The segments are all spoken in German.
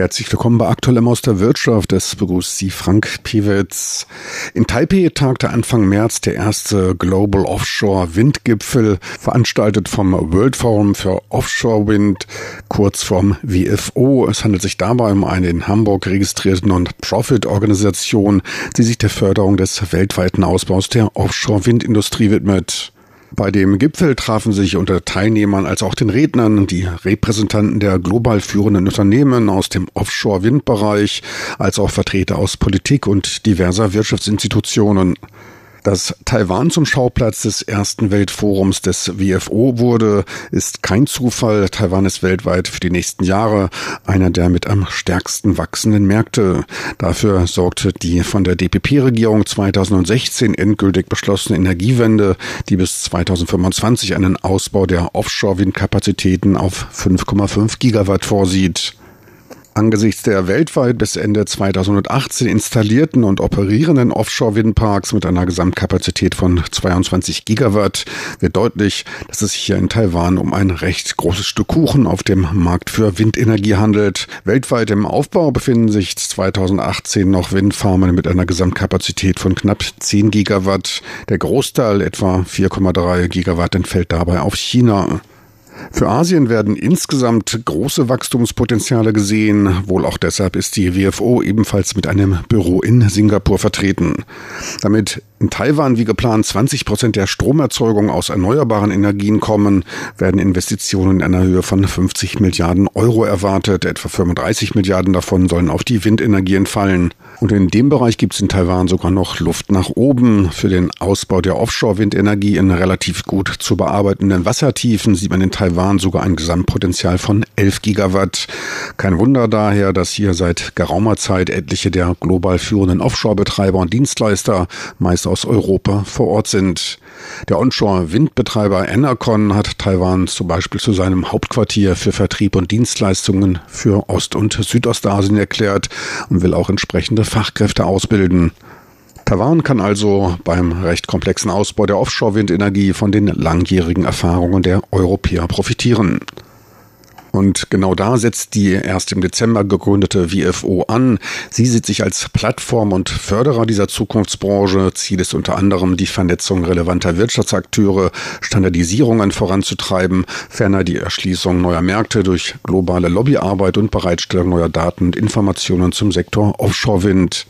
Herzlich willkommen bei Aktuellem aus der Wirtschaft. Es begrüßt Sie Frank Piewitz. In Taipei tagte Anfang März der erste Global Offshore Windgipfel, veranstaltet vom World Forum für Offshore Wind, kurz vom WFO. Es handelt sich dabei um eine in Hamburg registrierte Non-Profit-Organisation, die sich der Förderung des weltweiten Ausbaus der Offshore-Windindustrie widmet. Bei dem Gipfel trafen sich unter Teilnehmern als auch den Rednern die Repräsentanten der global führenden Unternehmen aus dem Offshore-Windbereich, als auch Vertreter aus Politik und diverser Wirtschaftsinstitutionen. Dass Taiwan zum Schauplatz des ersten Weltforums des WFO wurde, ist kein Zufall. Taiwan ist weltweit für die nächsten Jahre einer der mit am stärksten wachsenden Märkte. Dafür sorgte die von der DPP-Regierung 2016 endgültig beschlossene Energiewende, die bis 2025 einen Ausbau der Offshore-Windkapazitäten auf 5,5 Gigawatt vorsieht. Angesichts der weltweit bis Ende 2018 installierten und operierenden Offshore-Windparks mit einer Gesamtkapazität von 22 Gigawatt wird deutlich, dass es sich hier in Taiwan um ein recht großes Stück Kuchen auf dem Markt für Windenergie handelt. Weltweit im Aufbau befinden sich 2018 noch Windfarmen mit einer Gesamtkapazität von knapp 10 Gigawatt. Der Großteil, etwa 4,3 Gigawatt, entfällt dabei auf China. Für Asien werden insgesamt große Wachstumspotenziale gesehen. Wohl auch deshalb ist die WFO ebenfalls mit einem Büro in Singapur vertreten. Damit in Taiwan wie geplant 20 Prozent der Stromerzeugung aus erneuerbaren Energien kommen, werden Investitionen in einer Höhe von 50 Milliarden Euro erwartet. Etwa 35 Milliarden davon sollen auf die Windenergie entfallen. Und in dem Bereich gibt es in Taiwan sogar noch Luft nach oben. Für den Ausbau der Offshore-Windenergie in relativ gut zu bearbeitenden Wassertiefen sieht man in Taiwan sogar ein Gesamtpotenzial von 11 Gigawatt. Kein Wunder daher, dass hier seit geraumer Zeit etliche der global führenden Offshore-Betreiber und Dienstleister, meist aus Europa, vor Ort sind. Der Onshore-Windbetreiber Enercon hat Taiwan zum Beispiel zu seinem Hauptquartier für Vertrieb und Dienstleistungen für Ost- und Südostasien erklärt und will auch entsprechende Fachkräfte ausbilden. Taiwan kann also beim recht komplexen Ausbau der Offshore-Windenergie von den langjährigen Erfahrungen der Europäer profitieren. Und genau da setzt die erst im Dezember gegründete WFO an. Sie sieht sich als Plattform und Förderer dieser Zukunftsbranche. Ziel ist unter anderem die Vernetzung relevanter Wirtschaftsakteure, Standardisierungen voranzutreiben, ferner die Erschließung neuer Märkte durch globale Lobbyarbeit und Bereitstellung neuer Daten und Informationen zum Sektor Offshore-Wind.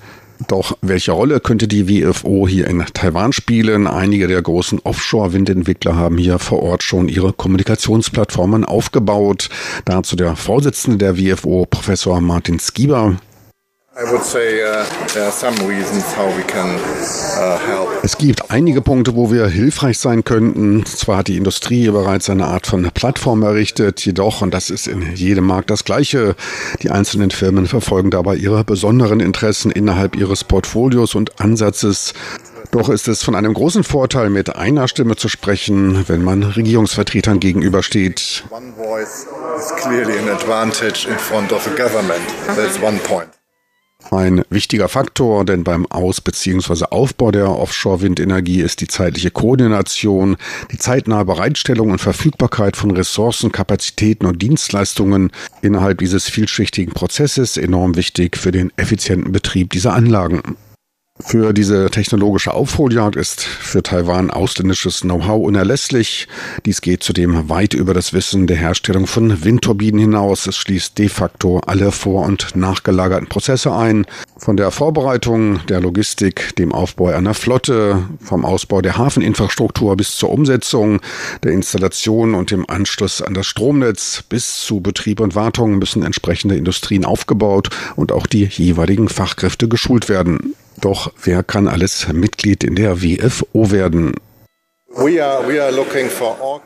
Doch welche Rolle könnte die WFO hier in Taiwan spielen? Einige der großen Offshore-Windentwickler haben hier vor Ort schon ihre Kommunikationsplattformen aufgebaut. Dazu der Vorsitzende der WFO, Professor Martin Skieber. Uh, uh, es gibt einige Punkte, wo wir hilfreich sein könnten. Zwar hat die Industrie bereits eine Art von Plattform errichtet, jedoch, und das ist in jedem Markt das Gleiche, die einzelnen Firmen verfolgen dabei ihre besonderen Interessen innerhalb ihres Portfolios und Ansatzes. Doch ist es von einem großen Vorteil, mit einer Stimme zu sprechen, wenn man Regierungsvertretern gegenübersteht. One voice is clearly an advantage in front of a government. That's one point. Ein wichtiger Faktor, denn beim Aus- bzw. Aufbau der Offshore-Windenergie ist die zeitliche Koordination, die zeitnahe Bereitstellung und Verfügbarkeit von Ressourcen, Kapazitäten und Dienstleistungen innerhalb dieses vielschichtigen Prozesses enorm wichtig für den effizienten Betrieb dieser Anlagen. Für diese technologische Aufholjagd ist für Taiwan ausländisches Know-how unerlässlich. Dies geht zudem weit über das Wissen der Herstellung von Windturbinen hinaus. Es schließt de facto alle vor- und nachgelagerten Prozesse ein. Von der Vorbereitung, der Logistik, dem Aufbau einer Flotte, vom Ausbau der Hafeninfrastruktur bis zur Umsetzung, der Installation und dem Anschluss an das Stromnetz bis zu Betrieb und Wartung müssen entsprechende Industrien aufgebaut und auch die jeweiligen Fachkräfte geschult werden. Doch wer kann alles Mitglied in der WFO werden?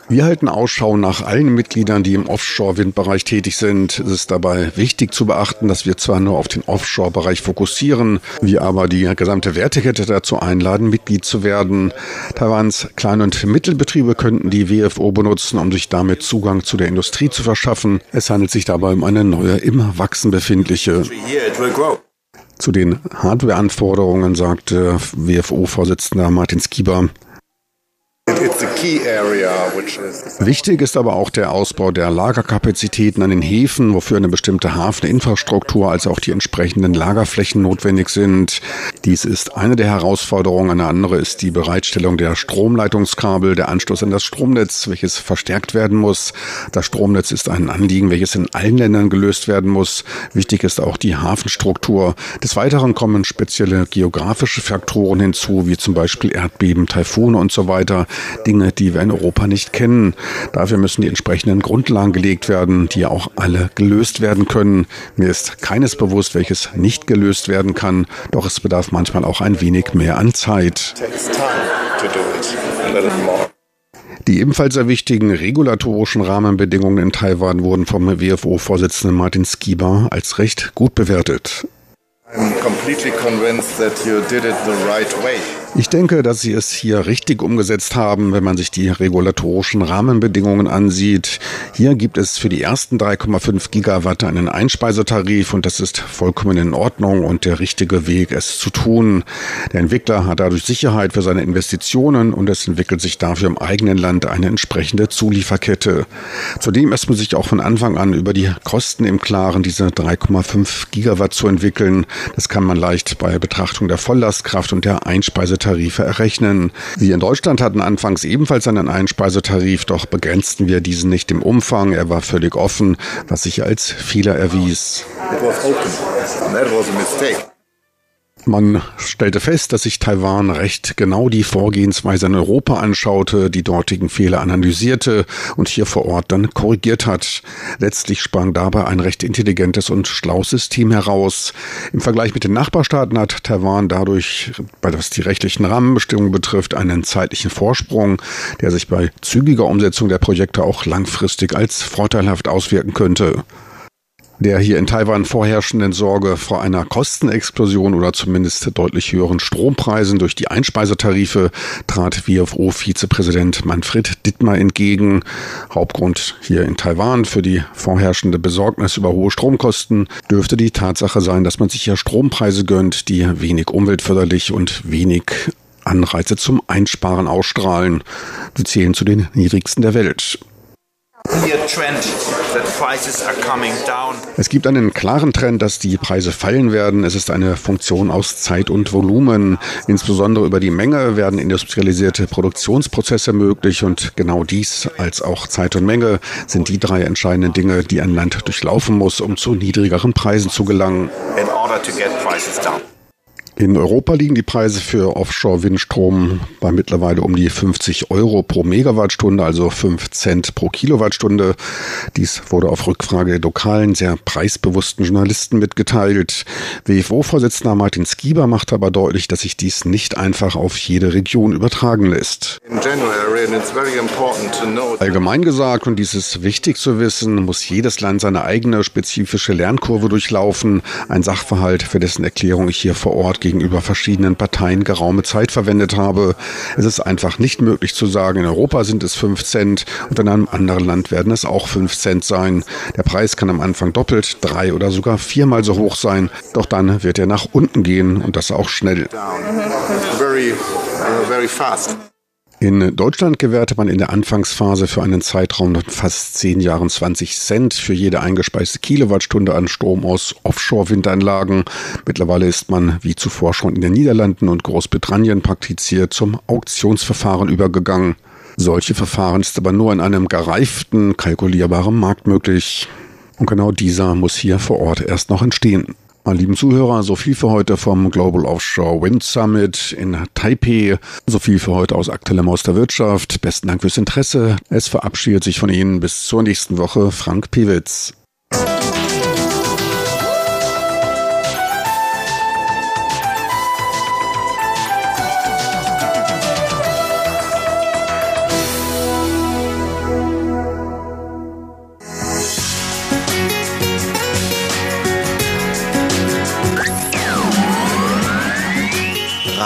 Wir halten Ausschau nach allen Mitgliedern, die im Offshore-Windbereich tätig sind. Es ist dabei wichtig zu beachten, dass wir zwar nur auf den Offshore-Bereich fokussieren, wir aber die gesamte Wertekette dazu einladen, Mitglied zu werden. Taiwans Klein- und Mittelbetriebe könnten die WFO benutzen, um sich damit Zugang zu der Industrie zu verschaffen. Es handelt sich dabei um eine neue, im Wachsen befindliche. Zu den Hardware-Anforderungen sagte WFO-Vorsitzender Martin Skieber, Wichtig ist aber auch der Ausbau der Lagerkapazitäten an den Häfen, wofür eine bestimmte Hafeninfrastruktur als auch die entsprechenden Lagerflächen notwendig sind. Dies ist eine der Herausforderungen. Eine andere ist die Bereitstellung der Stromleitungskabel, der Anschluss an das Stromnetz, welches verstärkt werden muss. Das Stromnetz ist ein Anliegen, welches in allen Ländern gelöst werden muss. Wichtig ist auch die Hafenstruktur. Des Weiteren kommen spezielle geografische Faktoren hinzu, wie zum Beispiel Erdbeben, Taifune und so weiter. Dinge, die wir in Europa nicht kennen. Dafür müssen die entsprechenden Grundlagen gelegt werden, die auch alle gelöst werden können. Mir ist keines bewusst, welches nicht gelöst werden kann, doch es bedarf manchmal auch ein wenig mehr an Zeit. Die ebenfalls sehr wichtigen regulatorischen Rahmenbedingungen in Taiwan wurden vom WFO-Vorsitzenden Martin Skiba als recht gut bewertet. I'm completely convinced that you did it the right way. Ich denke, dass Sie es hier richtig umgesetzt haben, wenn man sich die regulatorischen Rahmenbedingungen ansieht. Hier gibt es für die ersten 3,5 Gigawatt einen Einspeisetarif und das ist vollkommen in Ordnung und der richtige Weg, es zu tun. Der Entwickler hat dadurch Sicherheit für seine Investitionen und es entwickelt sich dafür im eigenen Land eine entsprechende Zulieferkette. Zudem ist man sich auch von Anfang an über die Kosten im Klaren, diese 3,5 Gigawatt zu entwickeln. Das kann man leicht bei Betrachtung der Volllastkraft und der Einspeisetarife Tarife errechnen. Wir in Deutschland hatten anfangs ebenfalls einen Einspeisetarif, doch begrenzten wir diesen nicht im Umfang. Er war völlig offen, was sich als Fehler erwies. It was open. That was a mistake. Man stellte fest, dass sich Taiwan recht genau die Vorgehensweise in Europa anschaute, die dortigen Fehler analysierte und hier vor Ort dann korrigiert hat. Letztlich sprang dabei ein recht intelligentes und schlaues System heraus. Im Vergleich mit den Nachbarstaaten hat Taiwan dadurch, was die rechtlichen Rahmenbestimmungen betrifft, einen zeitlichen Vorsprung, der sich bei zügiger Umsetzung der Projekte auch langfristig als vorteilhaft auswirken könnte der hier in Taiwan vorherrschenden Sorge vor einer Kostenexplosion oder zumindest deutlich höheren Strompreisen durch die Einspeisetarife trat WFO-Vizepräsident Manfred Dittmar entgegen. Hauptgrund hier in Taiwan für die vorherrschende Besorgnis über hohe Stromkosten dürfte die Tatsache sein, dass man sich hier Strompreise gönnt, die wenig umweltförderlich und wenig Anreize zum Einsparen ausstrahlen. Sie zählen zu den niedrigsten der Welt. Es gibt einen klaren Trend, dass die Preise fallen werden. Es ist eine Funktion aus Zeit und Volumen. Insbesondere über die Menge werden industrialisierte Produktionsprozesse möglich und genau dies als auch Zeit und Menge sind die drei entscheidenden Dinge, die ein Land durchlaufen muss, um zu niedrigeren Preisen zu gelangen. In order to get prices down. In Europa liegen die Preise für Offshore-Windstrom bei mittlerweile um die 50 Euro pro Megawattstunde, also 5 Cent pro Kilowattstunde. Dies wurde auf Rückfrage der lokalen, sehr preisbewussten Journalisten mitgeteilt. WFO-Vorsitzender Martin Skieber macht aber deutlich, dass sich dies nicht einfach auf jede Region übertragen lässt. Allgemein gesagt, und dies ist wichtig zu wissen, muss jedes Land seine eigene spezifische Lernkurve durchlaufen. Ein Sachverhalt, für dessen Erklärung ich hier vor Ort gegenüber verschiedenen Parteien geraume Zeit verwendet habe. Es ist einfach nicht möglich zu sagen, in Europa sind es 5 Cent und in einem anderen Land werden es auch 5 Cent sein. Der Preis kann am Anfang doppelt, drei oder sogar viermal so hoch sein, doch dann wird er nach unten gehen und das auch schnell. Very, very fast. In Deutschland gewährte man in der Anfangsphase für einen Zeitraum von fast zehn Jahren 20 Cent für jede eingespeiste Kilowattstunde an Strom aus Offshore-Windanlagen. Mittlerweile ist man, wie zuvor schon in den Niederlanden und Großbritannien praktiziert, zum Auktionsverfahren übergegangen. Solche Verfahren ist aber nur in einem gereiften, kalkulierbaren Markt möglich. Und genau dieser muss hier vor Ort erst noch entstehen. Meine lieben Zuhörer, so viel für heute vom Global Offshore Wind Summit in Taipei. So viel für heute aus aktuellem aus der Wirtschaft. Besten Dank fürs Interesse. Es verabschiedet sich von Ihnen bis zur nächsten Woche Frank Piewitz.